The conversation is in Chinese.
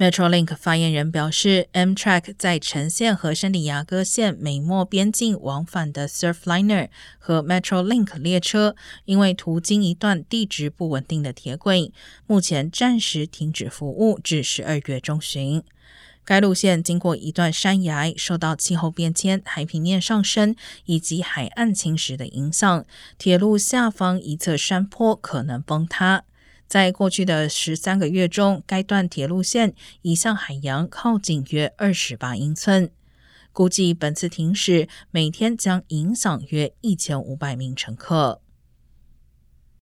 Metrolink 发言人表示，Amtrak 在城线和圣地亚哥线美墨边境往返的 Surfliner 和 Metrolink 列车，因为途经一段地质不稳定的铁轨，目前暂时停止服务至十二月中旬。该路线经过一段山崖，受到气候变迁、海平面上升以及海岸侵蚀的影响，铁路下方一侧山坡可能崩塌。在过去的十三个月中，该段铁路线已向海洋靠近约二十八英寸。估计本次停驶每天将影响约一千五百名乘客。